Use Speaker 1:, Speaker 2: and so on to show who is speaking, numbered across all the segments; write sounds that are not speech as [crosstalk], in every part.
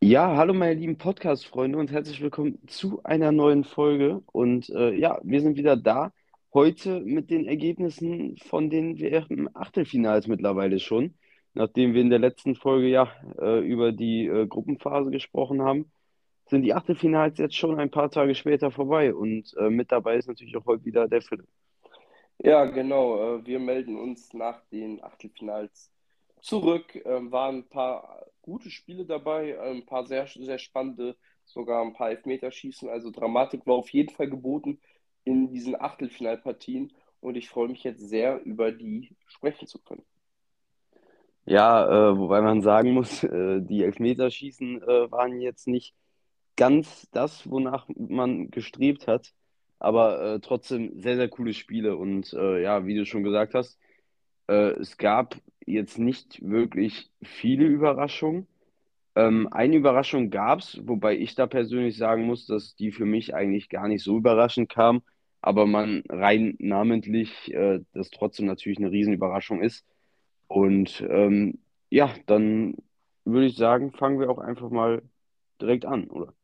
Speaker 1: Ja, hallo meine lieben Podcast-Freunde und herzlich willkommen zu einer neuen Folge. Und äh, ja, wir sind wieder da. Heute mit den Ergebnissen von den WM-Achtelfinals mittlerweile schon. Nachdem wir in der letzten Folge ja äh, über die äh, Gruppenphase gesprochen haben, sind die Achtelfinals jetzt schon ein paar Tage später vorbei. Und äh, mit dabei ist natürlich auch heute wieder der Philipp.
Speaker 2: Ja, genau. äh, Wir melden uns nach den Achtelfinals zurück. Ähm, Waren ein paar gute Spiele dabei, ein paar sehr, sehr spannende, sogar ein paar Elfmeterschießen. Also Dramatik war auf jeden Fall geboten in diesen Achtelfinalpartien. Und ich freue mich jetzt sehr, über die sprechen zu können.
Speaker 1: Ja, äh, wobei man sagen muss, äh, die Elfmeterschießen äh, waren jetzt nicht ganz das, wonach man gestrebt hat, aber äh, trotzdem sehr, sehr coole Spiele. Und äh, ja, wie du schon gesagt hast, äh, es gab jetzt nicht wirklich viele Überraschungen. Ähm, eine Überraschung gab es, wobei ich da persönlich sagen muss, dass die für mich eigentlich gar nicht so überraschend kam, aber man rein namentlich äh, das trotzdem natürlich eine Riesenüberraschung ist. Und ähm, ja, dann würde ich sagen, fangen wir auch einfach mal direkt an, oder?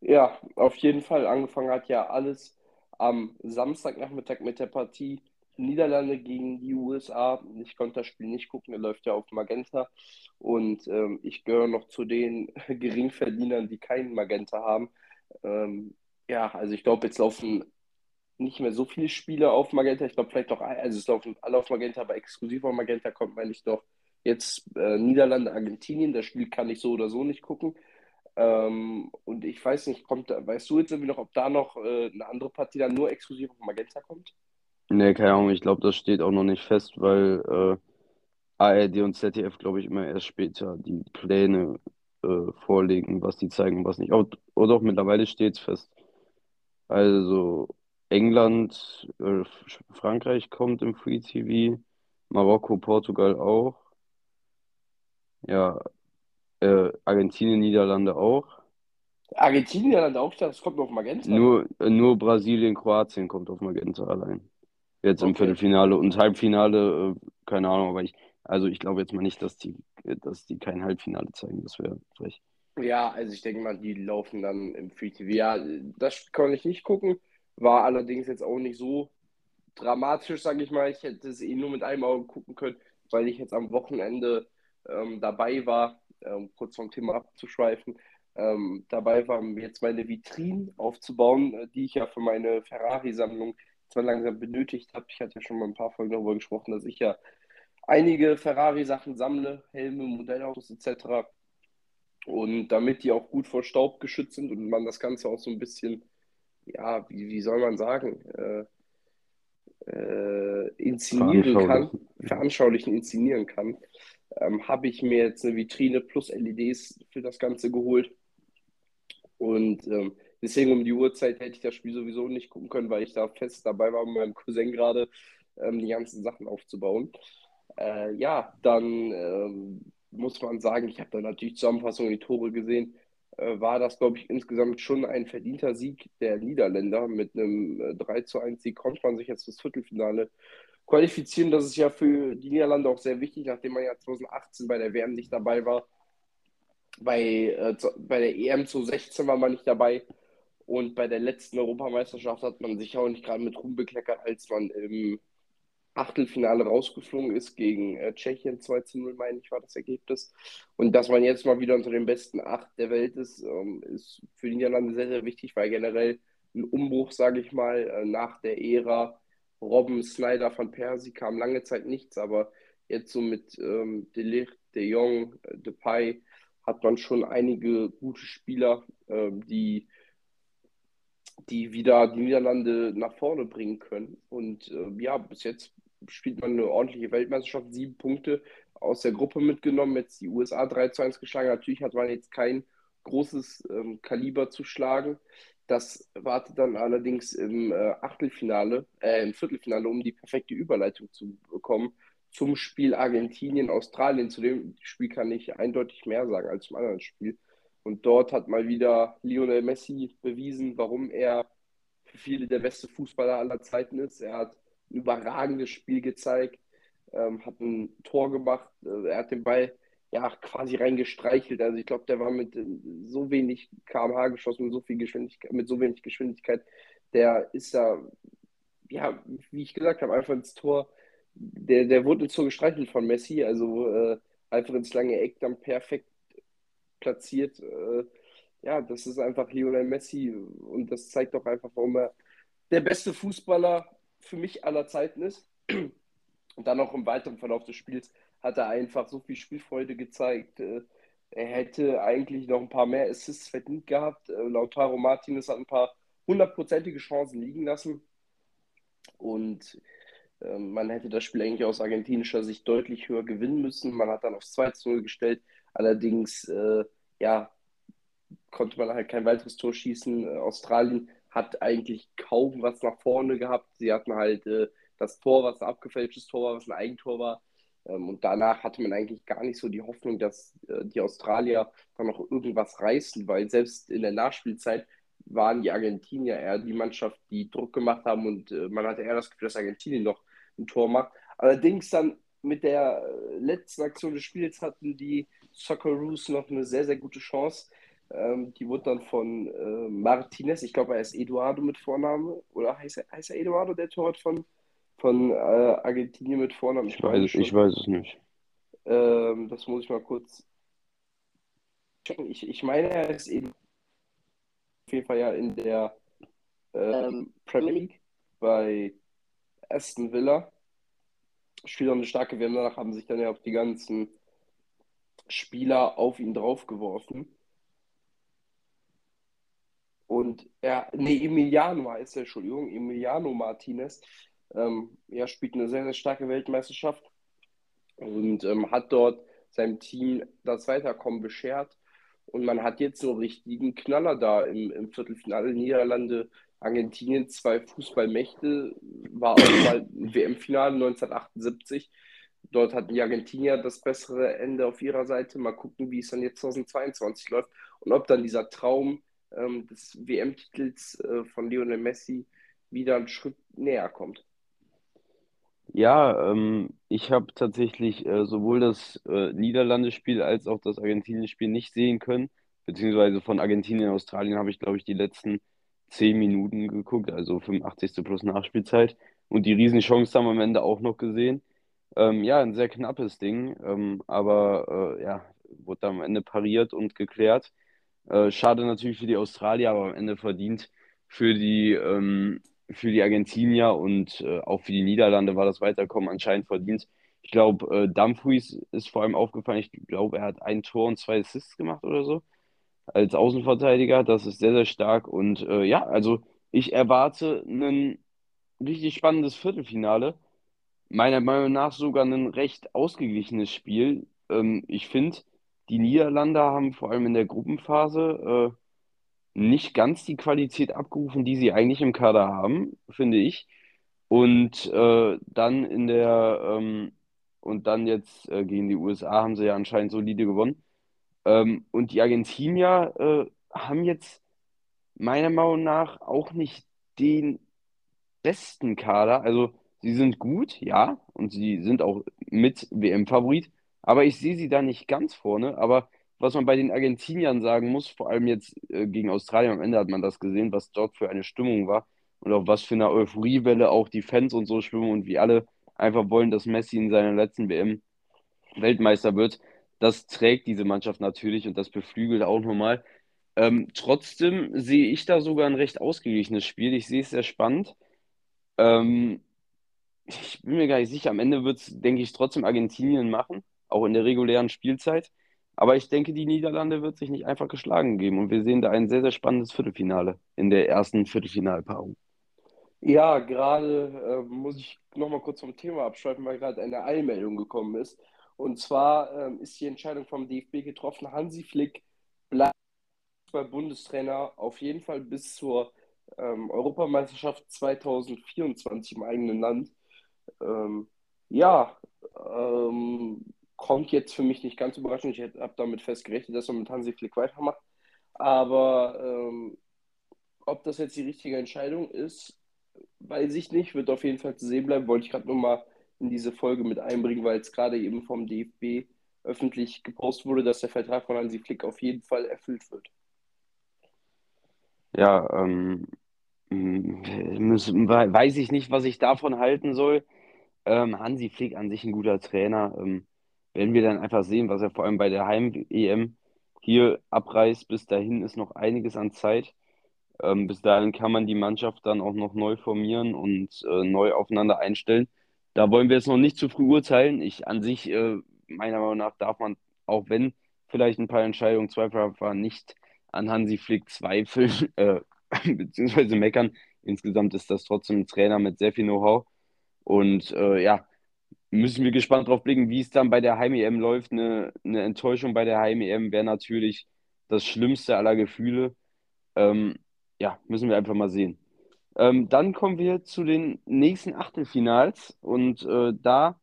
Speaker 2: Ja, auf jeden Fall. Angefangen hat ja alles am Samstagnachmittag mit der Partie Niederlande gegen die USA. Ich konnte das Spiel nicht gucken, er läuft ja auf Magenta. Und ähm, ich gehöre noch zu den [laughs] Geringverdienern, die keinen Magenta haben. Ähm, ja, also ich glaube, jetzt laufen nicht mehr so viele Spiele auf Magenta. Ich glaube, vielleicht doch, also es laufen alle auf Magenta, aber exklusiv auf Magenta kommt, meine ich doch jetzt äh, Niederlande, Argentinien. Das Spiel kann ich so oder so nicht gucken. Ähm, und ich weiß nicht, kommt, weißt du jetzt irgendwie noch, ob da noch äh, eine andere Partie dann nur exklusiv auf Magenta kommt?
Speaker 1: Nee, keine Ahnung, ich glaube, das steht auch noch nicht fest, weil äh, ARD und ZDF, glaube ich, immer erst später die Pläne äh, vorlegen, was die zeigen und was nicht. Oh, oh doch, mittlerweile steht es fest. Also England, äh, Frankreich kommt im Free TV, Marokko, Portugal auch. Ja, äh, Argentinien, Niederlande auch.
Speaker 2: Argentinien, Niederlande auch, das kommt noch auf Magenta.
Speaker 1: Nur, äh, nur Brasilien, Kroatien kommt auf Magenta allein. Jetzt im
Speaker 2: Okay.
Speaker 1: Viertelfinale und Halbfinale, äh, keine Ahnung, aber ich, also ich glaube jetzt mal nicht, dass die, dass die kein Halbfinale zeigen. Das wäre frech.
Speaker 2: Ja, also ich denke mal, die laufen dann im Free TV. Ja, das konnte ich nicht gucken, war allerdings jetzt auch nicht so dramatisch, sage ich mal. Ich hätte es eh nur mit einem Auge gucken können, weil ich jetzt am Wochenende ähm, dabei war, ähm, kurz vom Thema abzuschweifen, ähm, dabei war, mir jetzt meine Vitrine aufzubauen, äh, die ich ja für meine Ferrari-Sammlung zwar langsam benötigt habe. Ich hatte ja schon mal ein paar Folgen darüber gesprochen, dass ich ja einige Ferrari-Sachen sammle, Helme, Modellautos etc. Und damit die auch gut vor Staub geschützt sind und man das Ganze auch so ein bisschen, ja, wie, wie soll man sagen, äh, äh, inszenieren kann,
Speaker 1: veranschaulichen
Speaker 2: inszenieren kann, ähm, habe ich mir jetzt eine Vitrine plus LEDs für das Ganze geholt. Und ähm, deswegen um die Uhrzeit hätte ich das Spiel sowieso nicht gucken können, weil ich da fest dabei war, mit meinem Cousin gerade ähm, die ganzen Sachen aufzubauen. Äh, ja, dann ähm, muss man sagen, ich habe da natürlich Zusammenfassung die Tore gesehen, äh, war das, glaube ich, insgesamt schon ein verdienter Sieg der Niederländer. Mit einem äh, 3 zu 1 Sieg konnte man sich jetzt fürs Viertelfinale qualifizieren. Das ist ja für die Niederlande auch sehr wichtig, nachdem man ja 2018 bei der WM nicht dabei war. Bei, äh, bei der EM 2016 war man nicht dabei. Und bei der letzten Europameisterschaft hat man sich auch nicht gerade mit Ruhm bekleckert, als man im Achtelfinale rausgeflogen ist gegen äh, Tschechien 2 zu 0, meine ich, war das Ergebnis. Und dass man jetzt mal wieder unter den besten acht der Welt ist, ähm, ist für die Niederlande sehr, sehr wichtig, weil generell ein Umbruch, sage ich mal, äh, nach der Ära Robben, Snyder, Van Persie kam lange Zeit nichts, aber jetzt so mit ähm, De Ligt, De Jong, äh, Depay hat man schon einige gute Spieler, ähm, die die wieder die Niederlande nach vorne bringen können. Und äh, ja, bis jetzt spielt man eine ordentliche Weltmeisterschaft, sieben Punkte aus der Gruppe mitgenommen, jetzt die USA 3 zu 1 geschlagen. Natürlich hat man jetzt kein großes ähm, Kaliber zu schlagen. Das wartet dann allerdings im äh, Achtelfinale, äh, im Viertelfinale, um die perfekte Überleitung zu bekommen zum Spiel Argentinien-Australien. Zu dem Spiel kann ich eindeutig mehr sagen als zum anderen Spiel. Und dort hat mal wieder Lionel Messi bewiesen, warum er für viele der beste Fußballer aller Zeiten ist. Er hat ein überragendes Spiel gezeigt, ähm, hat ein Tor gemacht, äh, er hat den Ball ja quasi reingestreichelt. Also ich glaube, der war mit äh, so wenig kmh geschossen, mit so viel Geschwindigkeit, mit so wenig Geschwindigkeit, der ist da, ja, wie ich gesagt habe, einfach ins Tor. Der, der wurde ins Tor gestreichelt von Messi, also äh, einfach ins lange Eck dann perfekt platziert. Äh, ja, das ist einfach Lionel Messi und das zeigt doch einfach, warum er der beste Fußballer für mich aller Zeiten ist. Und dann auch im weiteren Verlauf des Spiels hat er einfach so viel Spielfreude gezeigt. Äh, er hätte eigentlich noch ein paar mehr Assists verdient gehabt. Äh, Lautaro Martinez hat ein paar hundertprozentige Chancen liegen lassen. Und ähm, man hätte das Spiel eigentlich aus argentinischer Sicht deutlich höher gewinnen müssen. Man hat dann aufs 2 zu 0 gestellt. Allerdings, äh, ja, konnte man halt kein weiteres Tor schießen. Äh, Australien hat eigentlich kaum was nach vorne gehabt. Sie hatten halt äh, das Tor, was ein abgefälschtes Tor war, was ein Eigentor war. Ähm, und danach hatte man eigentlich gar nicht so die Hoffnung, dass äh, die Australier dann noch irgendwas reißen, weil selbst in der Nachspielzeit waren die Argentinier eher die Mannschaft, die Druck gemacht haben und äh, man hatte eher das Gefühl, dass Argentinien noch ein Tor macht. Allerdings dann mit der äh, letzten Aktion des Spiels hatten die Socceroos noch eine sehr, sehr gute Chance. Ähm, die wurde dann von Martinez, ich glaube, er ist Eduardo mit Vorname, oder heißt er, heißt er Eduardo, der Torwart von, von äh, Argentinien mit Vornamen?
Speaker 1: Ich, weiß, ich weiß es nicht.
Speaker 2: Ähm, das muss ich mal kurz. Ich, ich meine, er ist Eduardo auf jeden Fall ja in der ähm, Premier League bei Aston Villa. Spielt auch eine starke WM. Danach haben sich dann ja auch die ganzen Spieler auf ihn draufgeworfen. Und er, nee, Emiliano heißt er, Entschuldigung, Emiliano Martinez. Ähm, er spielt eine sehr, sehr starke Weltmeisterschaft und ähm, hat dort seinem Team das Weiterkommen beschert. Und man hat jetzt so einen richtigen Knaller da im, im Viertelfinale. Niederlande, Argentinien, zwei Fußballmächte, war auch mal WM-Finale 1978. Dort hatten die Argentinier das bessere Ende auf ihrer Seite. Mal gucken, wie es dann jetzt 2022 läuft und ob dann dieser Traum ähm, des WM-Titels äh, von Lionel Messi wieder einen Schritt näher kommt.
Speaker 1: Ja, ähm, ich habe tatsächlich äh, sowohl das äh, Niederlande-Spiel als auch das Argentinien-Spiel nicht sehen können. Beziehungsweise von Argentinien und Australien habe ich, glaube ich, die letzten zehn Minuten geguckt, also 85. plus Nachspielzeit. Und die Riesenchance haben wir am Ende auch noch gesehen. Ähm, ja, ein sehr knappes Ding, ähm, aber äh, ja, wurde am Ende pariert und geklärt. Äh, schade natürlich für die Australier, aber am Ende verdient für die, ähm, für die Argentinier und äh, auch für die Niederlande war das Weiterkommen anscheinend verdient. Ich glaube, äh, Dumfries ist vor allem aufgefallen. Ich glaube, er hat ein Tor und zwei Assists gemacht oder so als Außenverteidiger. Das ist sehr, sehr stark. Und äh, ja, also ich erwarte ein richtig spannendes Viertelfinale. Meiner Meinung nach sogar ein recht ausgeglichenes Spiel. Ähm, ich finde, die Niederlande haben vor allem in der Gruppenphase äh, nicht ganz die Qualität abgerufen, die sie eigentlich im Kader haben, finde ich. Und äh, dann in der ähm, und dann jetzt äh, gegen die USA haben sie ja anscheinend solide gewonnen. Ähm, und die Argentinier äh, haben jetzt meiner Meinung nach auch nicht den besten Kader. Also sie sind gut, ja, und sie sind auch mit WM-Favorit, aber ich sehe sie da nicht ganz vorne. Aber was man bei den Argentiniern sagen muss, vor allem jetzt äh, gegen Australien am Ende hat man das gesehen, was dort für eine Stimmung war und auf was für eine Euphoriewelle auch die Fans und so schwimmen und wie alle einfach wollen, dass Messi in seiner letzten WM Weltmeister wird. Das trägt diese Mannschaft natürlich und das beflügelt auch nochmal. Ähm, trotzdem sehe ich da sogar ein recht ausgeglichenes Spiel. Ich sehe es sehr spannend. Ähm, ich bin mir gar nicht sicher. Am Ende wird es, denke ich, trotzdem Argentinien machen auch in der regulären Spielzeit. Aber ich denke, die Niederlande wird sich nicht einfach geschlagen geben. Und wir sehen da ein sehr, sehr spannendes Viertelfinale in der ersten Viertelfinalpaarung.
Speaker 2: Ja, gerade äh, muss ich nochmal kurz vom Thema abschweifen, weil gerade eine Eilmeldung gekommen ist. Und zwar ähm, ist die Entscheidung vom DFB getroffen, Hansi Flick bleibt Bundestrainer auf jeden Fall bis zur ähm, Europameisterschaft 2024 im eigenen Land. Ähm, ja, ähm, kommt jetzt für mich nicht ganz überraschend. Ich habe damit festgerechnet, dass man mit Hansi Flick weitermacht. Aber ähm, ob das jetzt die richtige Entscheidung ist, weiß ich nicht. Wird auf jeden Fall zu sehen bleiben. Wollte ich gerade nochmal in diese Folge mit einbringen, weil es gerade eben vom DFB öffentlich gepostet wurde, dass der Vertrag von Hansi Flick auf jeden Fall erfüllt wird.
Speaker 1: Ja, ähm, müssen, weiß ich nicht, was ich davon halten soll. Ähm, Hansi Flick an sich ein guter Trainer. Ähm, werden wir dann einfach sehen, was er vor allem bei der Heim-EM hier abreißt. Bis dahin ist noch einiges an Zeit. Ähm, bis dahin kann man die Mannschaft dann auch noch neu formieren und äh, neu aufeinander einstellen. Da wollen wir jetzt noch nicht zu früh urteilen. Ich an sich, äh, meiner Meinung nach, darf man, auch wenn vielleicht ein paar Entscheidungen zweifelhaft waren, nicht an Hansi Flick zweifeln, [laughs] äh, beziehungsweise meckern. Insgesamt ist das trotzdem ein Trainer mit sehr viel Know-how. Und äh, ja, müssen wir gespannt drauf blicken, wie es dann bei der Heim-EM läuft. Eine, eine Enttäuschung bei der Heim-EM wäre natürlich das schlimmste aller Gefühle. Ähm, ja, müssen wir einfach mal sehen. Ähm, dann kommen wir zu den nächsten Achtelfinals und äh, da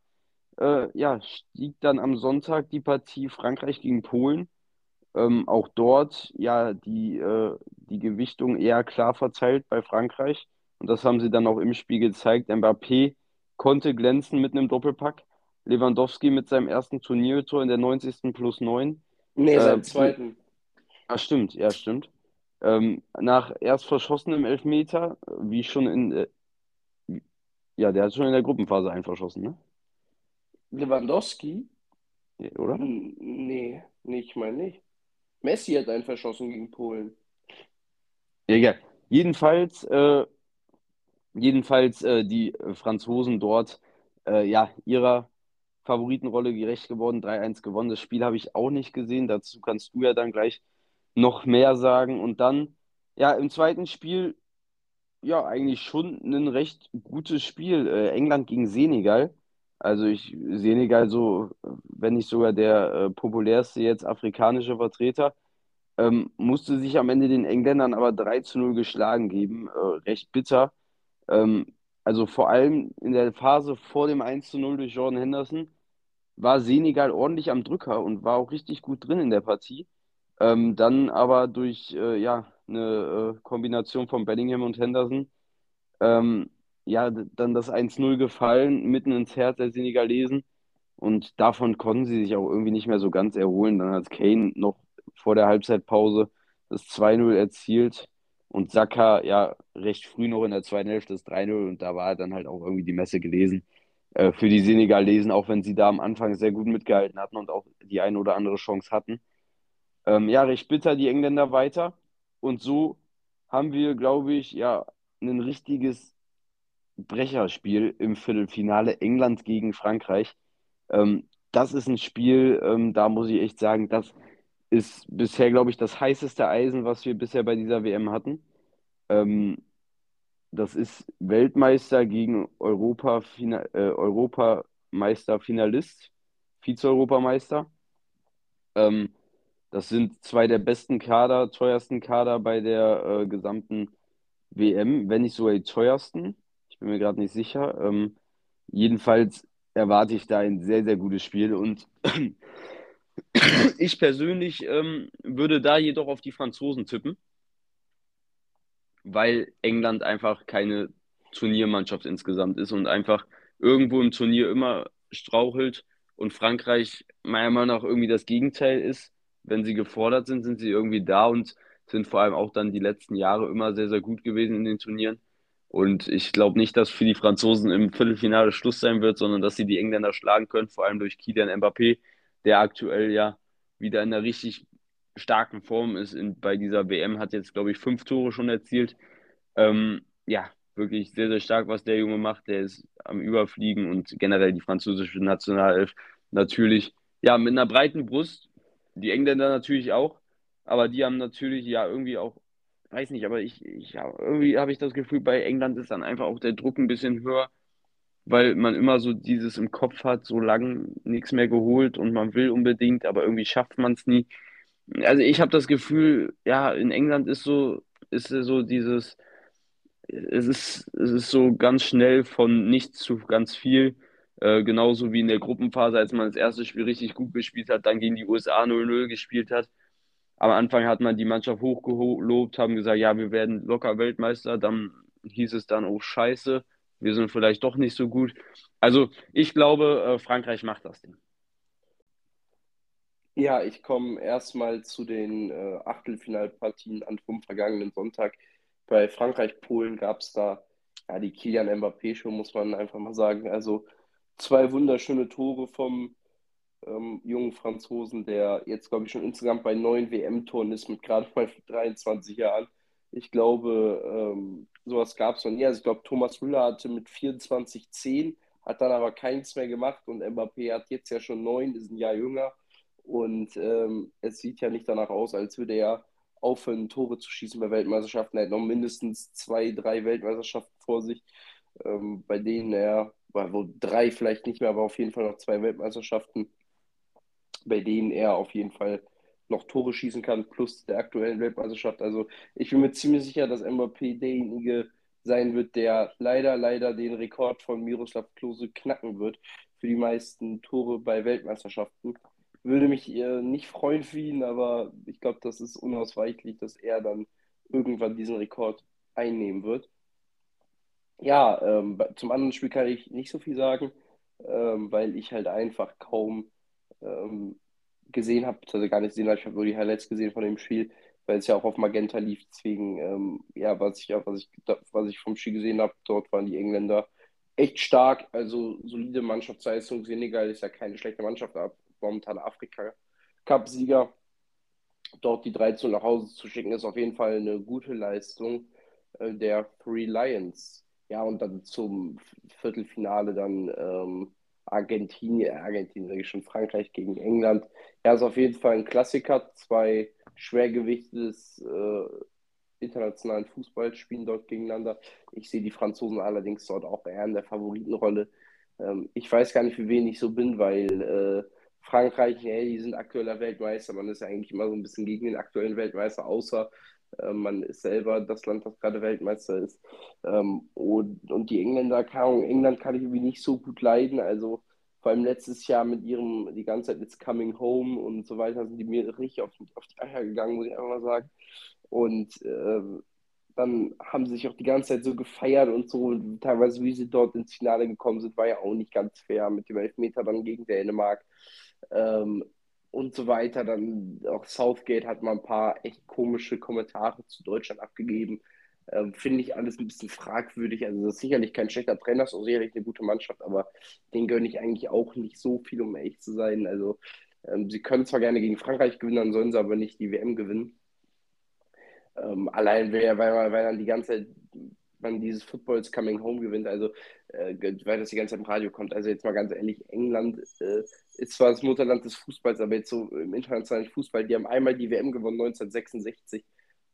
Speaker 1: äh, ja, stieg dann am Sonntag die Partie Frankreich gegen Polen. Ähm, auch dort ja die, äh, die Gewichtung eher klar verteilt bei Frankreich. Und das haben sie dann auch im Spiel gezeigt. Mbappé konnte glänzen mit einem Doppelpack. Lewandowski mit seinem ersten Turniertor in der 90. plus 9.
Speaker 2: Nee, seinem äh, zweiten.
Speaker 1: Ah, stimmt, ja, stimmt. Ähm, nach erst verschossenem Elfmeter, wie schon in. Äh, ja, der hat schon in der Gruppenphase einen verschossen, ne?
Speaker 2: Lewandowski?
Speaker 1: Oder?
Speaker 2: Nee, nee, ich meine nicht. Messi hat einen verschossen gegen Polen.
Speaker 1: Ja, ja. Jedenfalls, äh, jedenfalls äh, die Franzosen dort äh, ja ihrer Favoritenrolle gerecht geworden, 3-1 gewonnen. Das Spiel habe ich auch nicht gesehen. Dazu kannst du ja dann gleich noch mehr sagen. Und dann, ja, im zweiten Spiel, ja, eigentlich schon ein recht gutes Spiel. Äh, England gegen Senegal. Also ich, Senegal so, wenn nicht sogar der äh, populärste jetzt afrikanische Vertreter, ähm, musste sich am Ende den Engländern aber 3 zu 0 geschlagen geben. Äh, recht bitter. Ähm, also vor allem in der Phase vor dem 1 zu 0 durch Jordan Henderson war Senegal ordentlich am Drücker und war auch richtig gut drin in der Partie. Ähm, dann aber durch äh, ja, eine äh, Kombination von Bellingham und Henderson ähm, ja, dann das 1-0 gefallen, mitten ins Herz der Senegalesen. Und davon konnten sie sich auch irgendwie nicht mehr so ganz erholen. Dann hat Kane noch vor der Halbzeitpause das 2-0 erzielt und Saka ja recht früh noch in der zweiten Hälfte das 3-0 und da war dann halt auch irgendwie die Messe gelesen äh, für die Senegalesen, auch wenn sie da am Anfang sehr gut mitgehalten hatten und auch die eine oder andere Chance hatten. Ähm, ja, recht bitter die Engländer weiter. Und so haben wir, glaube ich, ja, ein richtiges Brecherspiel im Viertelfinale England gegen Frankreich. Ähm, das ist ein Spiel, ähm, da muss ich echt sagen, das ist bisher, glaube ich, das heißeste Eisen, was wir bisher bei dieser WM hatten. Ähm, das ist Weltmeister gegen Europa, äh, Europameister-Finalist, Vize-Europameister. Ähm, das sind zwei der besten Kader, teuersten Kader bei der äh, gesamten WM, wenn nicht sogar die teuersten. Ich bin mir gerade nicht sicher. Ähm, jedenfalls erwarte ich da ein sehr, sehr gutes Spiel und [clears throat] [clears throat] ich persönlich ähm, würde da jedoch auf die Franzosen tippen, weil England einfach keine Turniermannschaft insgesamt ist und einfach irgendwo im Turnier immer strauchelt und Frankreich meiner Meinung nach irgendwie das Gegenteil ist wenn sie gefordert sind, sind sie irgendwie da und sind vor allem auch dann die letzten Jahre immer sehr, sehr gut gewesen in den Turnieren. Und ich glaube nicht, dass für die Franzosen im Viertelfinale Schluss sein wird, sondern dass sie die Engländer schlagen können, vor allem durch Kylian Mbappé, der aktuell ja wieder in einer richtig starken Form ist in, bei dieser WM, hat jetzt, glaube ich, fünf Tore schon erzielt. Ähm, ja, wirklich sehr, sehr stark, was der Junge macht. Der ist am Überfliegen und generell die französische Nationalelf natürlich ja mit einer breiten Brust die Engländer natürlich auch, aber die haben natürlich ja irgendwie auch, weiß nicht, aber ich, ich irgendwie habe ich das Gefühl, bei England ist dann einfach auch der Druck ein bisschen höher, weil man immer so dieses im Kopf hat, so lange nichts mehr geholt und man will unbedingt, aber irgendwie schafft man es nie. Also ich habe das Gefühl, ja, in England ist so, ist so dieses, es ist, es ist so ganz schnell von nichts zu ganz viel. Äh, genauso wie in der Gruppenphase, als man das erste Spiel richtig gut gespielt hat, dann gegen die USA 0-0 gespielt hat. am Anfang hat man die Mannschaft hochgelobt, haben gesagt, ja, wir werden locker Weltmeister. Dann hieß es dann, oh Scheiße, wir sind vielleicht doch nicht so gut. Also ich glaube, äh, Frankreich macht das Ding.
Speaker 2: Ja, ich komme erstmal zu den äh, Achtelfinalpartien an vom vergangenen Sonntag. Bei Frankreich-Polen gab es da ja, die Kilian Mbappé-Show, muss man einfach mal sagen. Also zwei wunderschöne Tore vom ähm, jungen Franzosen, der jetzt, glaube ich, schon insgesamt bei neun WM-Toren ist, mit gerade mal [laughs] 23 Jahren. Ich glaube, ähm, sowas gab es noch nie. Also ich glaube, Thomas Müller hatte mit 24 10, hat dann aber keins mehr gemacht und Mbappé hat jetzt ja schon neun, ist ein Jahr jünger. Und ähm, es sieht ja nicht danach aus, als würde er aufhören, Tore zu schießen bei Weltmeisterschaften. Er hat noch mindestens zwei, drei Weltmeisterschaften vor sich, ähm, bei denen er, wo drei vielleicht nicht mehr, aber auf jeden Fall noch zwei Weltmeisterschaften, bei denen er auf jeden Fall noch Tore schießen kann, plus der aktuellen Weltmeisterschaft. Also ich bin mir ziemlich sicher, dass Mbappé derjenige sein wird, der leider, leider den Rekord von Miroslav Klose knacken wird für die meisten Tore bei Weltmeisterschaften. Würde mich äh, nicht freuen für ihn, aber ich glaube, das ist unausweichlich, dass er dann irgendwann diesen Rekord einnehmen wird. Ja, ähm, zum anderen Spiel kann ich nicht so viel sagen, ähm, weil ich halt einfach kaum ähm, gesehen habe, also gar nicht gesehen habe. Ich habe nur die Highlights gesehen von dem Spiel, weil es ja auch auf Magenta lief. Deswegen, ähm, ja, was ich, was, ich, was ich vom Spiel gesehen habe, dort waren die Engländer echt stark. Also solide Mannschaftsleistung. Senegal ist ja keine schlechte Mannschaft, aber momentan Afrika-Cup-Sieger. Dort die 13 nach Hause zu schicken, ist auf jeden Fall eine gute Leistung äh, der Three Lions. Ja, und dann zum Viertelfinale dann ähm, Argentinien, Argentinien sage ich schon, Frankreich gegen England. Ja, ist auf jeden Fall ein Klassiker. Zwei Schwergewichte des äh, internationalen Fußballs spielen dort gegeneinander. Ich sehe die Franzosen allerdings dort auch eher in der Favoritenrolle. Ähm, ich weiß gar nicht, für wen ich so bin, weil äh, Frankreich, hey, die sind aktueller Weltmeister. Man ist ja eigentlich immer so ein bisschen gegen den aktuellen Weltmeister, außer man ist selber das Land, das gerade Weltmeister ist. Ähm, und, und die Engländer, kann, England kann ich irgendwie nicht so gut leiden. Also vor allem letztes Jahr mit ihrem, die ganze Zeit It's Coming Home und so weiter, sind die mir richtig auf, auf die Eier gegangen, muss ich einfach mal sagen. Und äh, dann haben sie sich auch die ganze Zeit so gefeiert und so. Teilweise, wie sie dort ins Finale gekommen sind, war ja auch nicht ganz fair mit dem Elfmeter dann gegen Dänemark. Ähm, und so weiter. Dann auch Southgate hat mal ein paar echt komische Kommentare zu Deutschland abgegeben. Ähm, Finde ich alles ein bisschen fragwürdig. Also, das ist sicherlich kein schlechter Trainer, das ist auch sicherlich eine gute Mannschaft, aber den gönne ich eigentlich auch nicht so viel, um ehrlich zu sein. Also, ähm, sie können zwar gerne gegen Frankreich gewinnen, dann sollen sie aber nicht die WM gewinnen. Ähm, allein, weil, weil, weil dann die ganze Zeit man dieses Footballs Coming Home gewinnt, also äh, weil das die ganze Zeit im Radio kommt. Also jetzt mal ganz ehrlich, England äh, ist zwar das Mutterland des Fußballs, aber jetzt so im internationalen Fußball, die haben einmal die WM gewonnen 1966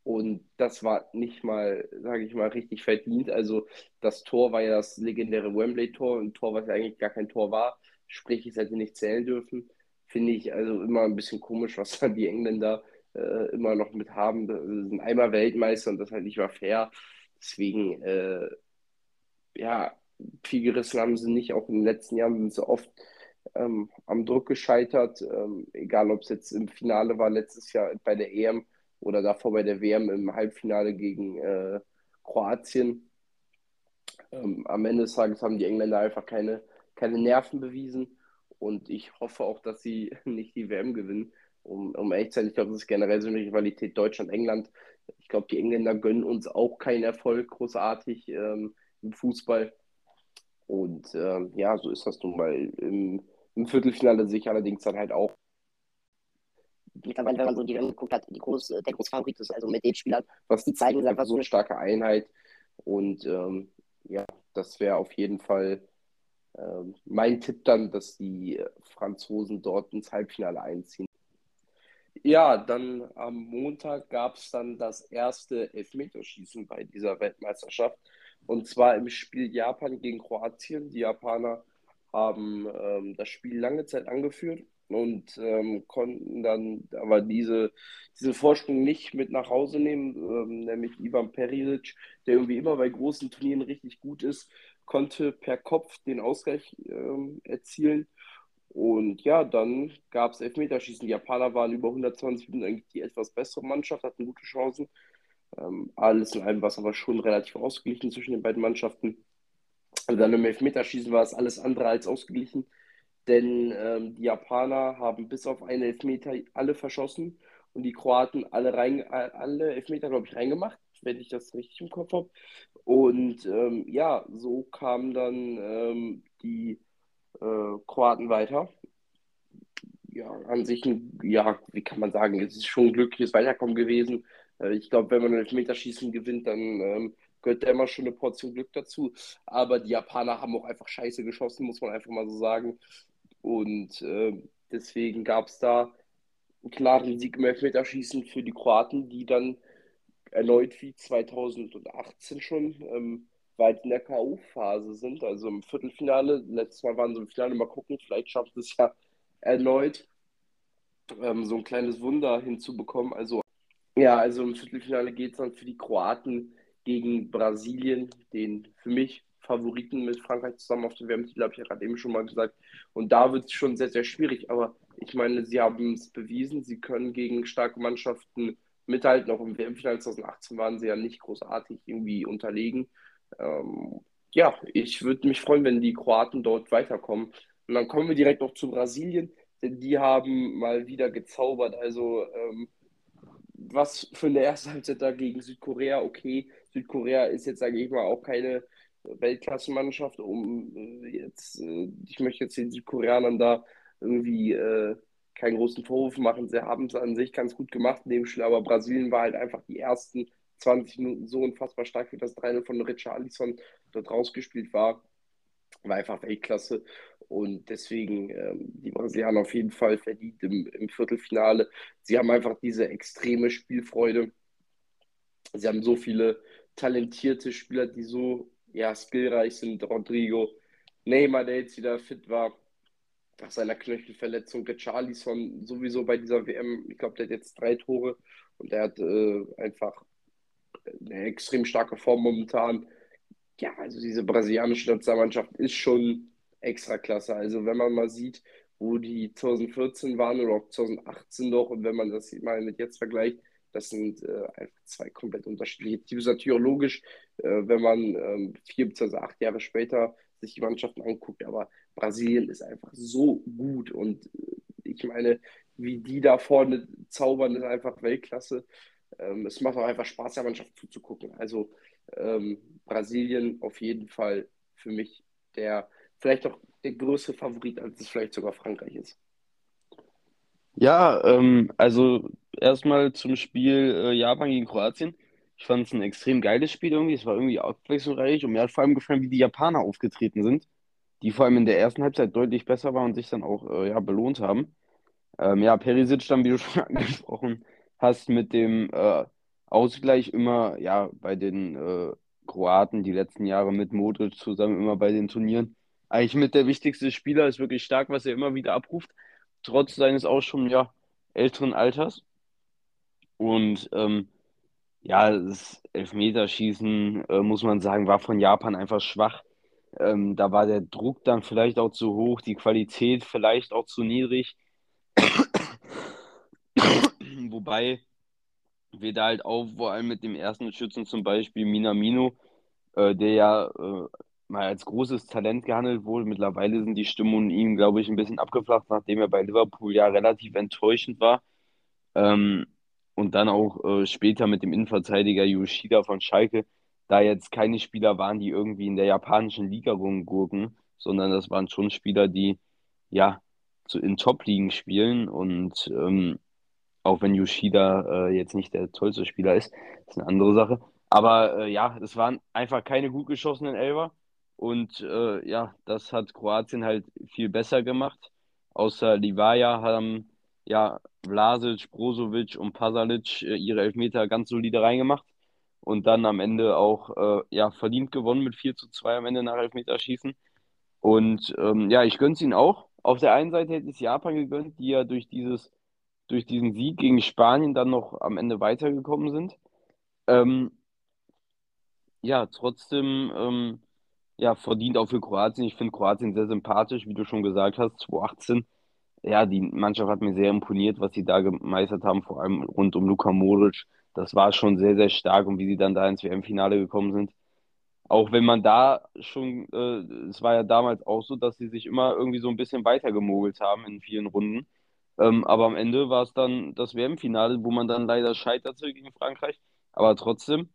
Speaker 2: und das war nicht mal, sage ich mal, richtig verdient. Also das Tor war ja das legendäre Wembley-Tor, ein Tor, was ja eigentlich gar kein Tor war, sprich, es hätte nicht zählen dürfen. Finde ich also immer ein bisschen komisch, was [laughs] dann die Engländer äh, immer noch mit haben. Sie sind einmal Weltmeister und das halt nicht mal fair. Deswegen, äh, ja, viel gerissen haben sie nicht. Auch in den letzten Jahren sind sie oft ähm, am Druck gescheitert. Ähm, egal, ob es jetzt im Finale war, letztes Jahr bei der EM oder davor bei der WM im Halbfinale gegen äh, Kroatien. Ähm, am Ende des Tages haben die Engländer einfach keine, keine Nerven bewiesen. Und ich hoffe auch, dass sie [laughs] nicht die WM gewinnen. Um, um ehrlich zu sein, ich glaube, das ist generell so eine Rivalität Deutschland-England. Ich glaube, die Engländer gönnen uns auch keinen Erfolg großartig ähm, im Fußball. Und ähm, ja, so ist das nun mal. Im, im Viertelfinale sehe ich allerdings dann halt auch. Mittlerweile, wenn man so die WM geguckt hat, die groß, der große Favorit ist, also mit den Spielern, was die zeigen, ist einfach so eine starke Einheit. Und ähm, ja, das wäre auf jeden Fall ähm, mein Tipp dann, dass die Franzosen dort ins Halbfinale einziehen. Ja, dann am Montag gab es dann das erste Elfmeterschießen bei dieser Weltmeisterschaft. Und zwar im Spiel Japan gegen Kroatien. Die Japaner haben ähm, das Spiel lange Zeit angeführt und ähm, konnten dann aber diese, diesen Vorsprung nicht mit nach Hause nehmen. Ähm, nämlich Ivan Perisic, der irgendwie immer bei großen Turnieren richtig gut ist, konnte per Kopf den Ausgleich ähm, erzielen Und ja, dann gab es Elfmeterschießen. Die Japaner waren über 120 Minuten eigentlich die etwas bessere Mannschaft, hatten gute Chancen. Ähm, alles in allem war es aber schon relativ ausgeglichen zwischen den beiden Mannschaften. Und dann im Elfmeterschießen war es alles andere als ausgeglichen, denn ähm, die Japaner haben bis auf einen Elfmeter alle verschossen und die Kroaten alle, rein, alle Elfmeter, glaube ich, reingemacht, wenn ich das richtig im Kopf habe. Und ähm, ja, so kamen dann ähm, die äh, Kroaten weiter. Ja, an sich, ein, ja, wie kann man sagen, es ist schon ein glückliches Weiterkommen gewesen. Äh, ich glaube, wenn man Elfmeterschießen gewinnt, dann ähm, gehört da immer schon eine Portion Glück dazu. Aber die Japaner haben auch einfach scheiße geschossen, muss man einfach mal so sagen. Und äh, deswegen gab es da einen klaren Sieg im Elfmeterschießen für die Kroaten, die dann erneut wie 2018 schon ähm, weit in der K.O.-Phase sind, also im Viertelfinale. Letztes Mal waren sie im Finale, mal gucken, vielleicht schafft es ja erneut ähm, so ein kleines Wunder hinzubekommen. Also ja, also im Viertelfinale geht es dann für die Kroaten gegen Brasilien, den für mich Favoriten mit Frankreich zusammen auf den WM-Titel, habe ich ja gerade eben schon mal gesagt. Und da wird es schon sehr, sehr schwierig. Aber ich meine, sie haben es bewiesen, sie können gegen starke Mannschaften mithalten. Auch im WM-Finale 2018 waren sie ja nicht großartig irgendwie unterlegen. Ähm, ja, ich würde mich freuen, wenn die Kroaten dort weiterkommen. Und dann kommen wir direkt noch zu Brasilien, denn die haben mal wieder gezaubert. Also, ähm, was für eine erste Halbzeit da gegen Südkorea, okay. Südkorea ist jetzt, sage ich mal, auch keine Weltklassenmannschaft, um äh, jetzt, äh, ich möchte jetzt den Südkoreanern da irgendwie äh, keinen großen Vorwurf machen. Sie haben es an sich ganz gut gemacht in dem Spiel, aber Brasilien war halt einfach die ersten 20 Minuten so unfassbar stark, wie das 3 von Richarlison dort rausgespielt war. War einfach Weltklasse. Und deswegen ähm, die Brasilianer auf jeden Fall verdient im, im Viertelfinale. Sie haben einfach diese extreme Spielfreude. Sie haben so viele talentierte Spieler, die so ja, skillreich sind. Rodrigo, Neymar, der jetzt wieder fit war nach seiner Knöchelverletzung. Charlison sowieso bei dieser WM, ich glaube, der hat jetzt drei Tore und der hat äh, einfach eine extrem starke Form momentan. Ja, also diese brasilianische Nationalmannschaft ist schon extra klasse. Also wenn man mal sieht, wo die 2014 waren oder auch 2018 noch und wenn man das mal mit jetzt vergleicht, das sind äh, einfach zwei komplett unterschiedliche Teams. Natürlich logisch, äh, wenn man ähm, vier bzw. acht Jahre später sich die Mannschaften anguckt, aber Brasilien ist einfach so gut und äh, ich meine, wie die da vorne zaubern, ist einfach Weltklasse ähm, es macht auch einfach Spaß, der Mannschaft zuzugucken. Also ähm, Brasilien auf jeden Fall für mich der, vielleicht auch der größte Favorit, als es vielleicht sogar Frankreich ist.
Speaker 1: Ja, ähm, also erstmal zum Spiel äh, Japan gegen Kroatien. Ich fand es ein extrem geiles Spiel irgendwie. Es war irgendwie abwechslungsreich und mir hat vor allem gefallen, wie die Japaner aufgetreten sind, die vor allem in der ersten Halbzeit deutlich besser waren und sich dann auch äh, ja, belohnt haben. Ähm, ja, Perisic dann, wie du schon [laughs] angesprochen hast mit dem äh, Ausgleich immer, ja, bei den äh, Kroaten die letzten Jahre mit Modric zusammen immer bei den Turnieren. Eigentlich mit der wichtigste Spieler, ist wirklich stark, was er immer wieder abruft, trotz seines auch schon, ja, älteren Alters. Und ähm, ja, das Elfmeterschießen, äh, muss man sagen, war von Japan einfach schwach. Ähm, da war der Druck dann vielleicht auch zu hoch, die Qualität vielleicht auch zu niedrig. Wobei wir da halt auch vor allem mit dem ersten Schützen zum Beispiel Minamino, äh, der ja äh, mal als großes Talent gehandelt wurde. Mittlerweile sind die Stimmungen ihm, glaube ich, ein bisschen abgeflacht, nachdem er bei Liverpool ja relativ enttäuschend war. Ähm, und dann auch äh, später mit dem Innenverteidiger Yoshida von Schalke, da jetzt keine Spieler waren, die irgendwie in der japanischen Liga rumgurken, sondern das waren schon Spieler, die ja zu, in Top-Ligen spielen und ähm, auch wenn Yoshida äh, jetzt nicht der tollste Spieler ist, ist eine andere Sache. Aber äh, ja, es waren einfach keine gut geschossenen Elfer. Und äh, ja, das hat Kroatien halt viel besser gemacht. Außer Livaja haben ja Vlasic, Brozovic und Pasalic äh, ihre Elfmeter ganz solide reingemacht. Und dann am Ende auch äh, ja, verdient gewonnen mit 4 zu 2 am Ende nach Elfmeterschießen. Und ähm, ja, ich gönne es ihnen auch. Auf der einen Seite hätte es Japan gegönnt, die ja durch dieses durch diesen Sieg gegen Spanien dann noch am Ende weitergekommen sind. Ähm, ja, trotzdem ähm, ja, verdient auch für Kroatien. Ich finde Kroatien sehr sympathisch, wie du schon gesagt hast, 2018. Ja, die Mannschaft hat mir sehr imponiert, was sie da gemeistert haben, vor allem rund um Luka Modric. Das war schon sehr, sehr stark und wie sie dann da ins WM-Finale gekommen sind. Auch wenn man da schon, äh, es war ja damals auch so, dass sie sich immer irgendwie so ein bisschen weitergemogelt haben in vielen Runden. Ähm, aber am Ende war es dann das WM-Finale, wo man dann leider scheiterte gegen Frankreich. Aber trotzdem,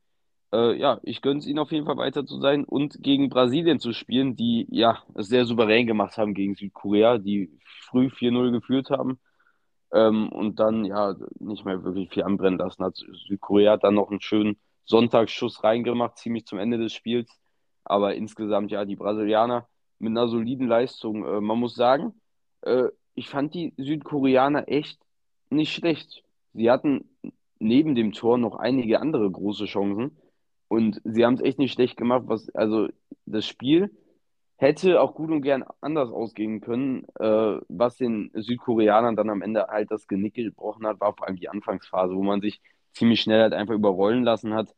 Speaker 1: äh, ja, ich gönne es ihnen auf jeden Fall weiter zu sein und gegen Brasilien zu spielen, die ja es sehr souverän gemacht haben gegen Südkorea, die früh 4-0 geführt haben ähm, und dann ja nicht mehr wirklich viel anbrennen lassen hat. Südkorea hat dann noch einen schönen Sonntagsschuss reingemacht, ziemlich zum Ende des Spiels. Aber insgesamt ja die Brasilianer mit einer soliden Leistung. Äh, man muss sagen, äh, ich fand die Südkoreaner echt nicht schlecht. Sie hatten neben dem Tor noch einige andere große Chancen und sie haben es echt nicht schlecht gemacht. Was, also das Spiel hätte auch gut und gern anders ausgehen können. Äh, was den Südkoreanern dann am Ende halt das Genick gebrochen hat, war vor allem die Anfangsphase, wo man sich ziemlich schnell halt einfach überrollen lassen hat.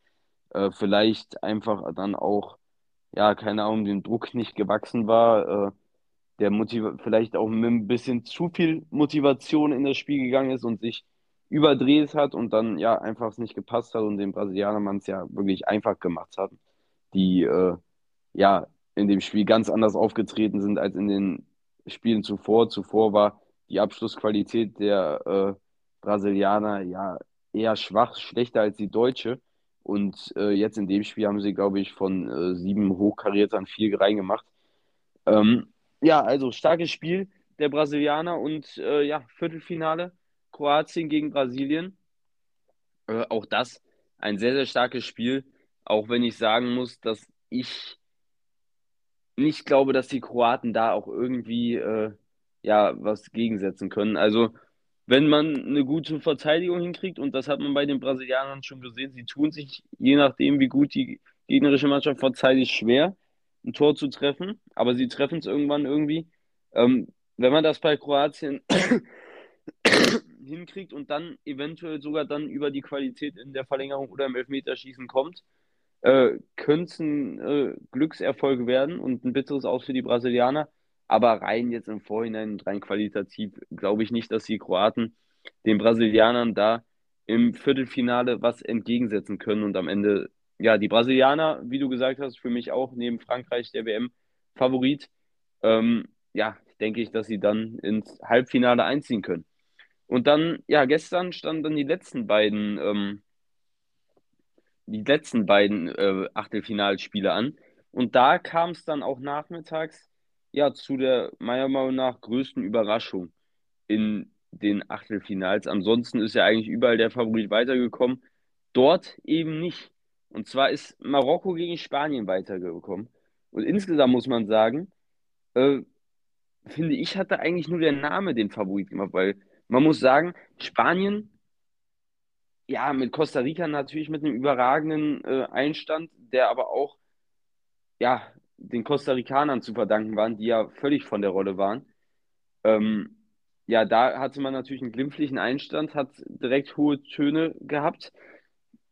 Speaker 1: Äh, vielleicht einfach dann auch, ja, keine Ahnung, dem Druck nicht gewachsen war. Äh, der Motiv vielleicht auch mit ein bisschen zu viel Motivation in das Spiel gegangen ist und sich überdreht hat und dann ja einfach es nicht gepasst hat und den Brasilianern man es ja wirklich einfach gemacht hat, die äh, ja in dem Spiel ganz anders aufgetreten sind als in den Spielen zuvor. Zuvor war die Abschlussqualität der äh, Brasilianer ja eher schwach, schlechter als die deutsche. Und äh, jetzt in dem Spiel haben sie, glaube ich, von äh, sieben Hochkariertern vier reingemacht. Ähm, ja, also starkes Spiel der Brasilianer und äh, ja, Viertelfinale Kroatien gegen Brasilien. Äh, auch das ein sehr, sehr starkes Spiel. Auch wenn ich sagen muss, dass ich nicht glaube, dass die Kroaten da auch irgendwie äh, ja was gegensetzen können. Also wenn man eine gute Verteidigung hinkriegt, und das hat man bei den Brasilianern schon gesehen, sie tun sich, je nachdem, wie gut die gegnerische Mannschaft verteidigt, schwer, ein Tor zu treffen, aber sie treffen es irgendwann irgendwie. Ähm, wenn man das bei Kroatien [coughs] hinkriegt und dann eventuell sogar dann über die Qualität in der Verlängerung oder im Elfmeterschießen kommt, äh, könnte es ein äh, Glückserfolg werden und ein bitteres Aus für die Brasilianer. Aber rein jetzt im Vorhinein, rein qualitativ, glaube ich nicht, dass die Kroaten den Brasilianern da im Viertelfinale was entgegensetzen können. Und am Ende, ja, die Brasilianer, wie du gesagt hast, für mich auch neben Frankreich der WM-Favorit. Ähm, ja, denke ich, dass sie dann ins Halbfinale einziehen können. Und dann, ja, gestern standen dann die letzten beiden, ähm, die letzten beiden äh, Achtelfinalspiele an. Und da kam es dann auch nachmittags ja, zu der meiner Meinung nach größten Überraschung in den Achtelfinals. Ansonsten ist ja eigentlich überall der Favorit weitergekommen. Dort eben nicht. Und zwar ist Marokko gegen Spanien weitergekommen. Und insgesamt muss man sagen, äh, finde ich, hatte eigentlich nur der Name den Favorit gemacht, weil man muss sagen, Spanien, ja, mit Costa Rica natürlich mit einem überragenden äh, Einstand, der aber auch, ja, den Costa Ricanern zu verdanken waren, die ja völlig von der Rolle waren. Ähm, ja, da hatte man natürlich einen glimpflichen Einstand, hat direkt hohe Töne gehabt.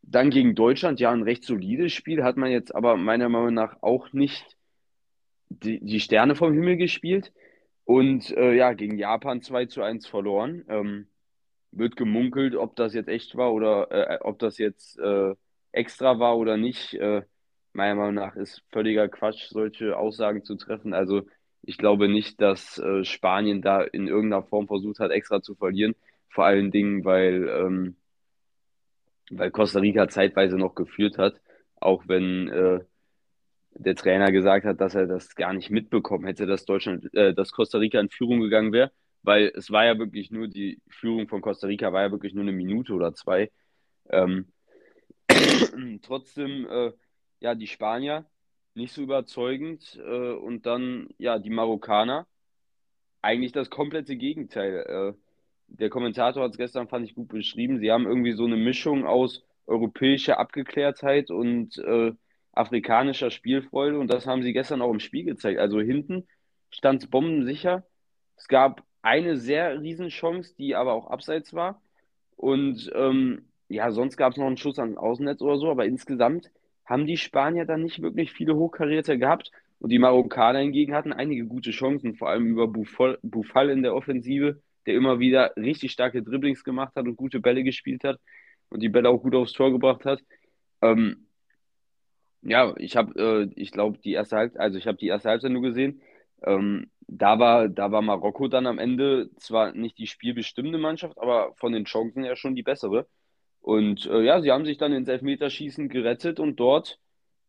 Speaker 1: Dann gegen Deutschland, ja, ein recht solides Spiel, hat man jetzt aber meiner Meinung nach auch nicht die, die Sterne vom Himmel gespielt. Und äh, ja, gegen Japan 2 zu 1 verloren. Ähm, wird gemunkelt, ob das jetzt echt war oder äh, ob das jetzt äh, extra war oder nicht. Äh, meiner Meinung nach ist völliger Quatsch, solche Aussagen zu treffen. Also ich glaube nicht, dass äh, Spanien da in irgendeiner Form versucht hat, extra zu verlieren. Vor allen Dingen, weil, ähm, weil Costa Rica zeitweise noch geführt hat, auch wenn äh, der Trainer gesagt hat, dass er das gar nicht mitbekommen hätte, dass Deutschland, äh, dass Costa Rica in Führung gegangen wäre, weil es war ja wirklich nur die Führung von Costa Rica war ja wirklich nur eine Minute oder zwei. Ähm, [clears throat] trotzdem äh, ja, die Spanier nicht so überzeugend äh, und dann, ja, die Marokkaner eigentlich das komplette Gegenteil. Der Kommentator hat es gestern, fand ich, gut beschrieben. Sie haben irgendwie so eine Mischung aus europäischer Abgeklärtheit und äh, afrikanischer Spielfreude und das haben sie gestern auch im Spiel gezeigt. Also hinten stand es bombensicher. Es gab eine sehr riesen Chance, die aber auch abseits war. Und ähm, ja, sonst gab es noch einen Schuss an Außennetz oder so, aber insgesamt haben die Spanier dann nicht wirklich viele Hochkarierte gehabt. Und die Marokkaner hingegen hatten einige gute Chancen, vor allem über Buffal in der Offensive, der immer wieder richtig starke Dribblings gemacht hat und gute Bälle gespielt hat und die Bälle auch gut aufs Tor gebracht hat. Ähm, ja, ich habe, äh, ich glaube, die erste Halbzeit, also ich habe die erste Halbzeit nur gesehen. Ähm, da war, da war Marokko dann am Ende zwar nicht die spielbestimmende Mannschaft, aber von den Chancen her schon die bessere. Und äh, ja, sie haben sich dann ins Elfmeterschießen gerettet und dort,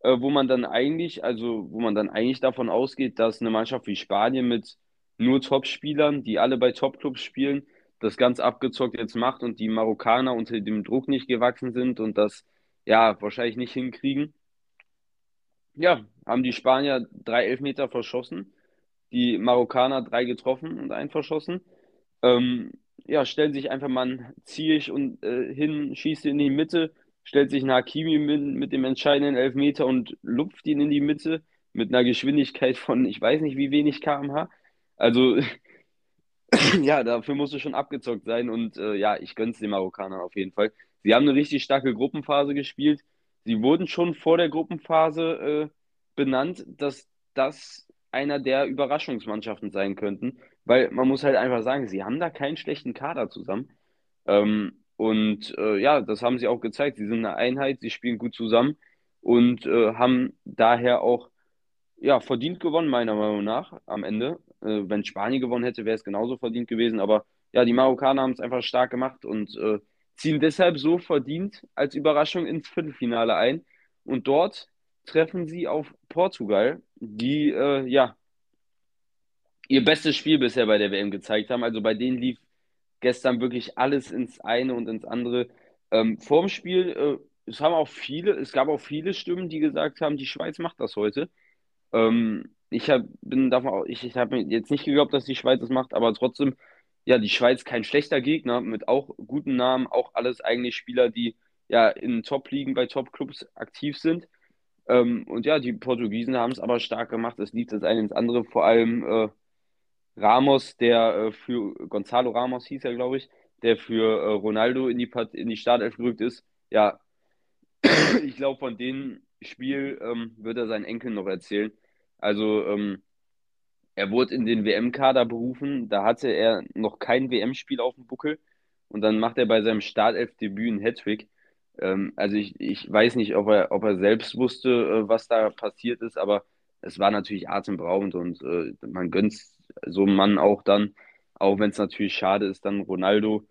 Speaker 1: äh, wo man dann eigentlich, also wo man dann eigentlich davon ausgeht, dass eine Mannschaft wie Spanien mit nur Top-Spielern, die alle bei Top-Clubs spielen, das ganz abgezockt jetzt macht und die Marokkaner unter dem Druck nicht gewachsen sind und das ja wahrscheinlich nicht hinkriegen. Ja, haben die Spanier drei Elfmeter verschossen, die Marokkaner drei getroffen und einen verschossen. Ähm, ja, stellen sich einfach mal ziehig und äh, hin, schießt in die Mitte, stellt sich ein Hakimi mit, mit dem entscheidenden Elfmeter und lupft ihn in die Mitte mit einer Geschwindigkeit von, ich weiß nicht wie wenig kmh. Also [laughs] ja, dafür musst du schon abgezockt sein und äh, ja, ich gönn's den Marokkanern auf jeden Fall. Sie haben eine richtig starke Gruppenphase gespielt. Sie wurden schon vor der Gruppenphase äh, benannt, dass das einer der Überraschungsmannschaften sein könnten, weil man muss halt einfach sagen, sie haben da keinen schlechten Kader zusammen. Ähm, und äh, ja, das haben sie auch gezeigt. Sie sind eine Einheit, sie spielen gut zusammen und äh, haben daher auch ja, verdient gewonnen, meiner Meinung nach, am Ende. Äh, wenn Spanien gewonnen hätte, wäre es genauso verdient gewesen. Aber ja, die Marokkaner haben es einfach stark gemacht und äh, ziehen deshalb so verdient als Überraschung ins Viertelfinale ein. Und dort treffen sie auf Portugal, die äh, ja ihr bestes Spiel bisher bei der WM gezeigt haben. Also bei denen lief gestern wirklich alles ins eine und ins andere. Ähm, vorm Spiel, äh, es haben auch viele, es gab auch viele Stimmen, die gesagt haben, die Schweiz macht das heute. Ähm, ich hab, bin davon, ich, ich habe jetzt nicht geglaubt, dass die Schweiz das macht, aber trotzdem, ja, die Schweiz kein schlechter Gegner mit auch guten Namen, auch alles eigentlich Spieler, die ja in Top-Ligen bei Top-Clubs aktiv sind. Ähm, und ja, die Portugiesen haben es aber stark gemacht. Es lief das eine ins andere, vor allem äh, Ramos, der äh, für Gonzalo Ramos hieß er, glaube ich, der für äh, Ronaldo in die, in die Startelf gerückt ist. Ja, [clears throat] ich glaube, von dem Spiel ähm, wird er seinen Enkeln noch erzählen. Also, ähm, er wurde in den WM-Kader berufen. Da hatte er noch kein WM-Spiel auf dem Buckel. Und dann macht er bei seinem Startelf-Debüt einen Hattrick. Ähm, also, ich, ich weiß nicht, ob er, ob er selbst wusste, äh, was da passiert ist, aber es war natürlich atemberaubend und äh, man gönnt so einem Mann auch dann, auch wenn es natürlich schade ist, dann Ronaldo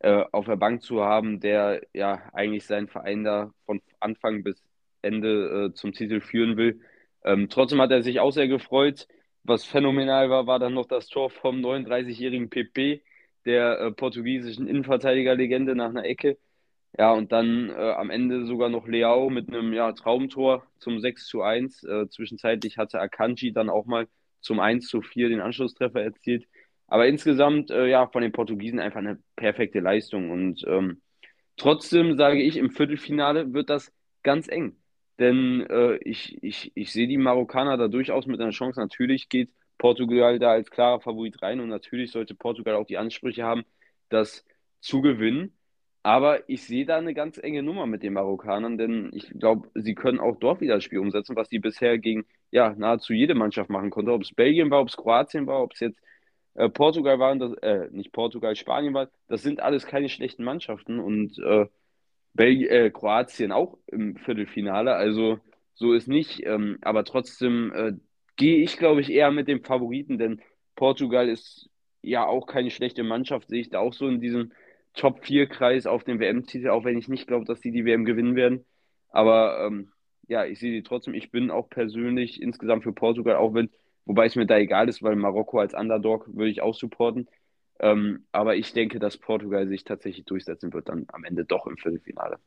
Speaker 1: äh, auf der Bank zu haben, der ja eigentlich seinen Verein da von Anfang bis Ende äh, zum Titel führen will. Ähm, trotzdem hat er sich auch sehr gefreut. Was phänomenal war, war dann noch das Tor vom 39-jährigen PP, der äh, portugiesischen Innenverteidigerlegende nach einer Ecke. Ja, und dann äh, am Ende sogar noch Leao mit einem ja, Traumtor zum 6 zu 1. Äh, zwischenzeitlich hatte Akanji dann auch mal zum 1 zu 4 den Anschlusstreffer erzielt. Aber insgesamt, äh, ja, von den Portugiesen einfach eine perfekte Leistung. Und ähm, trotzdem sage ich, im Viertelfinale wird das ganz eng. Denn äh, ich, ich, ich sehe die Marokkaner da durchaus mit einer Chance. Natürlich geht Portugal da als klarer Favorit rein und natürlich sollte Portugal auch die Ansprüche haben, das zu gewinnen. Aber ich sehe da eine ganz enge Nummer mit den Marokkanern, denn ich glaube, sie können auch dort wieder das Spiel umsetzen, was sie bisher gegen ja, nahezu jede Mannschaft machen konnte. Ob es Belgien war, ob es Kroatien war, ob es jetzt äh, Portugal war, das, äh, nicht Portugal, Spanien war, das sind alles keine schlechten Mannschaften und äh, Belgien, äh, Kroatien auch im Viertelfinale, also so ist nicht, ähm, aber trotzdem äh, gehe ich, glaube ich, eher mit dem Favoriten, denn Portugal ist ja auch keine schlechte Mannschaft, sehe ich da auch so in diesem Top-4-Kreis auf dem WM-Titel, auch wenn ich nicht glaube, dass die die WM gewinnen werden. Aber ähm, ja, ich sehe die trotzdem. Ich bin auch persönlich insgesamt für Portugal, auch wenn, wobei es mir da egal ist, weil Marokko als Underdog würde ich auch supporten. Ähm, aber ich denke, dass Portugal sich tatsächlich durchsetzen wird, dann am Ende doch im Viertelfinale.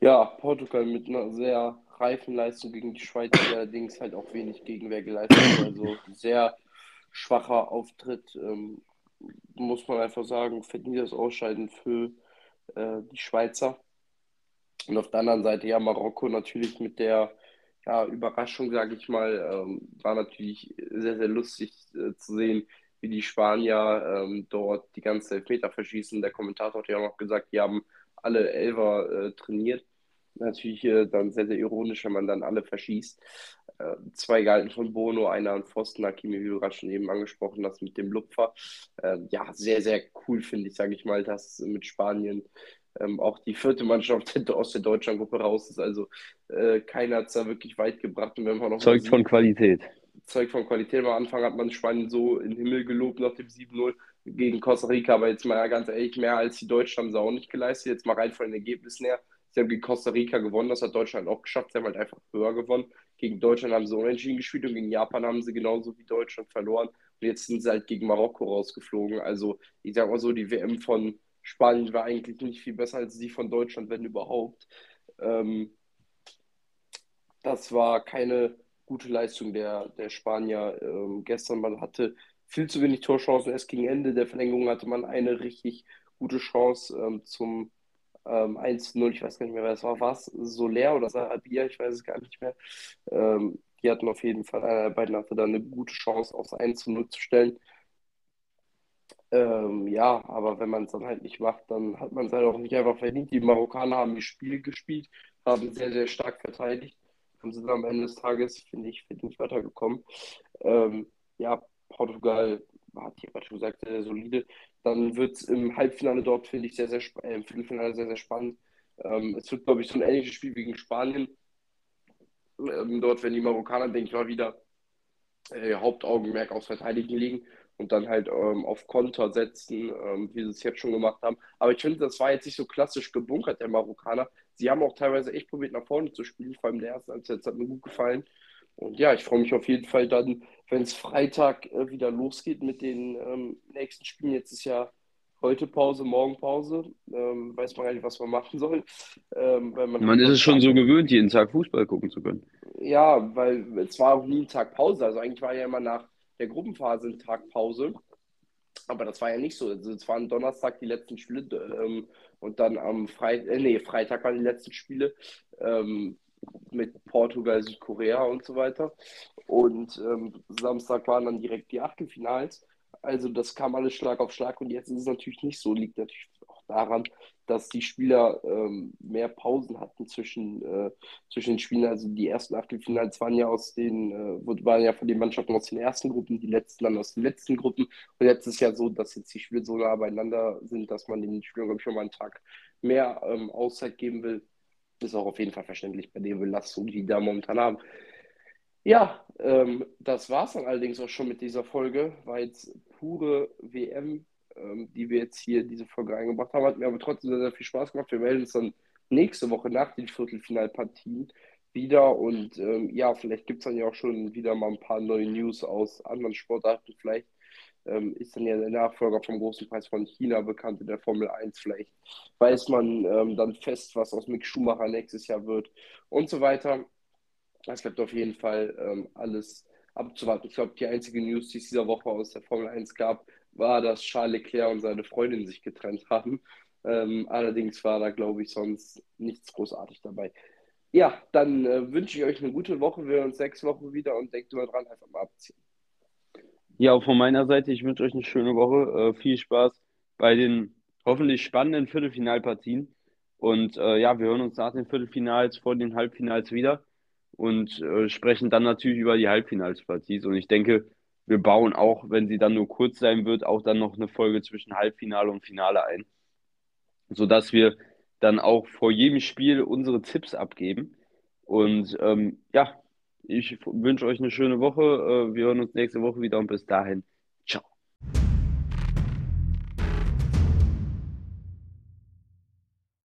Speaker 2: Ja, Portugal mit einer sehr reifen Leistung gegen die Schweiz, die allerdings halt auch wenig Gegenwehr geleistet hat. Also sehr schwacher Auftritt, ähm, muss man einfach sagen, verdient das Ausscheiden für äh, die Schweizer. Und auf der anderen Seite ja Marokko natürlich mit der ja, Überraschung, sage ich mal, ähm, war natürlich sehr, sehr lustig äh, zu sehen, wie die Spanier ähm, dort die ganze Elfmeter verschießen. Der Kommentator hat ja auch noch gesagt, die haben alle Elfer äh, trainiert. natürlich äh, dann sehr, sehr ironisch, wenn man dann alle verschießt. Äh, zwei galten von Bono, einer an Pfosten, Hakimi, wie du gerade schon eben angesprochen hast, mit dem Lupfer. Äh, ja, sehr, sehr cool finde ich, sage ich mal, dass mit Spanien ähm, auch die vierte Mannschaft [laughs] aus der Deutschlandgruppe raus ist. Also äh, keiner hat es da wirklich weit gebracht. Und wenn man noch
Speaker 1: Zeugt von Qualität.
Speaker 2: Zeugt von Qualität. Am Anfang hat man Spanien so in den Himmel gelobt nach dem 7-0 gegen Costa Rica, aber jetzt mal ganz ehrlich, mehr als die Deutschen haben sie auch nicht geleistet. Jetzt mal rein von den Ergebnissen her. Sie haben gegen Costa Rica gewonnen, das hat Deutschland auch geschafft. Sie haben halt einfach höher gewonnen. Gegen Deutschland haben sie unentschieden gespielt und gegen Japan haben sie genauso wie Deutschland verloren. Und jetzt sind sie halt gegen Marokko rausgeflogen. Also ich sag mal so, die WM von Spanien war eigentlich nicht viel besser als die von Deutschland, wenn überhaupt. Ähm, das war keine gute Leistung der, der Spanier ähm, gestern. Man hatte viel zu wenig Torchancen. Erst gegen Ende der Verlängerung hatte man eine richtig gute Chance ähm, zum ähm, 1-0. Ich weiß gar nicht mehr, wer es war. War es Soler oder Sarabia? Ich weiß es gar nicht mehr. Ähm, die hatten auf jeden Fall, einer der beiden hatte dann eine gute Chance, aufs 1-0 zu stellen. Ähm, ja, aber wenn man es dann halt nicht macht, dann hat man es halt auch nicht einfach verdient. Die Marokkaner haben die Spiele gespielt, haben sehr, sehr stark verteidigt und sind am Ende des Tages, finde ich, verdient weitergekommen. Ähm, ja, Portugal hat hier schon gesagt, sehr, sehr solide. Dann wird es im Halbfinale dort, finde ich, sehr, sehr äh, im Viertelfinale sehr, sehr spannend. Ähm, es wird, glaube ich, so ein ähnliches Spiel wie gegen Spanien. Ähm, dort, wenn die Marokkaner, denke ich mal, wieder äh, Hauptaugenmerk aufs Verteidigen legen und dann halt ähm, auf Konter setzen, ähm, wie sie es jetzt schon gemacht haben. Aber ich finde, das war jetzt nicht so klassisch gebunkert, der Marokkaner. Sie haben auch teilweise echt probiert, nach vorne zu spielen, vor allem der erste Ansatz hat mir gut gefallen. Und ja, ich freue mich auf jeden Fall dann, wenn es Freitag äh, wieder losgeht mit den ähm, nächsten Spielen. Jetzt ist ja heute Pause, morgen Pause. Ähm, weiß man gar nicht, was man machen soll. Ähm, man,
Speaker 1: man ist es schon so gewöhnt, jeden Tag Fußball gucken zu können.
Speaker 2: Ja, weil es war auch nie ein Tag Pause. Also eigentlich war ja immer nach der Gruppenphase ein Tag Pause. Aber das war ja nicht so. Also es waren Donnerstag die letzten Spiele ähm, und dann am Freitag, äh, nee, Freitag waren die letzten Spiele. Ähm, mit Portugal, Südkorea und so weiter. Und ähm, Samstag waren dann direkt die Achtelfinals. Also das kam alles Schlag auf Schlag und jetzt ist es natürlich nicht so. Liegt natürlich daran, dass die Spieler ähm, mehr Pausen hatten zwischen, äh, zwischen den Spielen. Also die ersten Achtelfinals waren ja aus den, äh, waren ja von den Mannschaften aus den ersten Gruppen, die letzten dann aus den letzten Gruppen. Und jetzt ist ja so, dass jetzt die Spiele so nah beieinander sind, dass man den Spielern, glaube ich, schon mal einen Tag mehr ähm, Auszeit geben will ist auch auf jeden Fall verständlich bei der Belastung, die die da momentan haben. Ja, ähm, das war es dann allerdings auch schon mit dieser Folge. War jetzt pure WM, ähm, die wir jetzt hier diese Folge eingebracht haben. Hat mir aber trotzdem sehr, sehr viel Spaß gemacht. Wir melden uns dann nächste Woche nach den Viertelfinalpartien wieder. Und ähm, ja, vielleicht gibt es dann ja auch schon wieder mal ein paar neue News aus anderen Sportarten. Vielleicht ähm, ist dann ja der Nachfolger vom großen Preis von China bekannt in der Formel 1. Vielleicht weiß man ähm, dann fest, was aus Mick Schumacher nächstes Jahr wird und so weiter. Es bleibt auf jeden Fall ähm, alles abzuwarten. Ich glaube, die einzige News, die es dieser Woche aus der Formel 1 gab, war, dass Charles Leclerc und seine Freundin sich getrennt haben. Ähm, allerdings war da, glaube ich, sonst nichts großartig dabei. Ja, dann äh, wünsche ich euch eine gute Woche. Wir hören uns sechs Wochen wieder und denkt immer dran, einfach mal abziehen.
Speaker 1: Ja, von meiner Seite, ich wünsche euch eine schöne Woche. Äh, viel Spaß bei den hoffentlich spannenden Viertelfinalpartien. Und äh, ja, wir hören uns nach den Viertelfinals vor den Halbfinals wieder und äh, sprechen dann natürlich über die Halbfinalspartien. Und ich denke, wir bauen auch, wenn sie dann nur kurz sein wird, auch dann noch eine Folge zwischen Halbfinale und Finale ein, sodass wir dann auch vor jedem Spiel unsere Tipps abgeben. Und ähm, ja, ich wünsche euch eine schöne Woche. Äh, wir hören uns nächste Woche wieder und bis dahin.